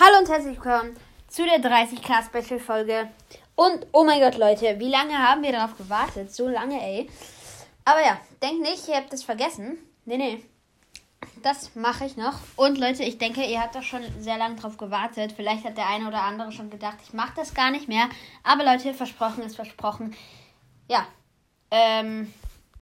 Hallo und herzlich willkommen zu der 30k Special Folge. Und oh mein Gott, Leute, wie lange haben wir darauf gewartet? So lange, ey. Aber ja, denkt nicht, ihr habt es vergessen. Nee, nee. Das mache ich noch. Und Leute, ich denke, ihr habt doch schon sehr lange drauf gewartet. Vielleicht hat der eine oder andere schon gedacht, ich mache das gar nicht mehr. Aber Leute, versprochen ist versprochen. Ja. Ähm,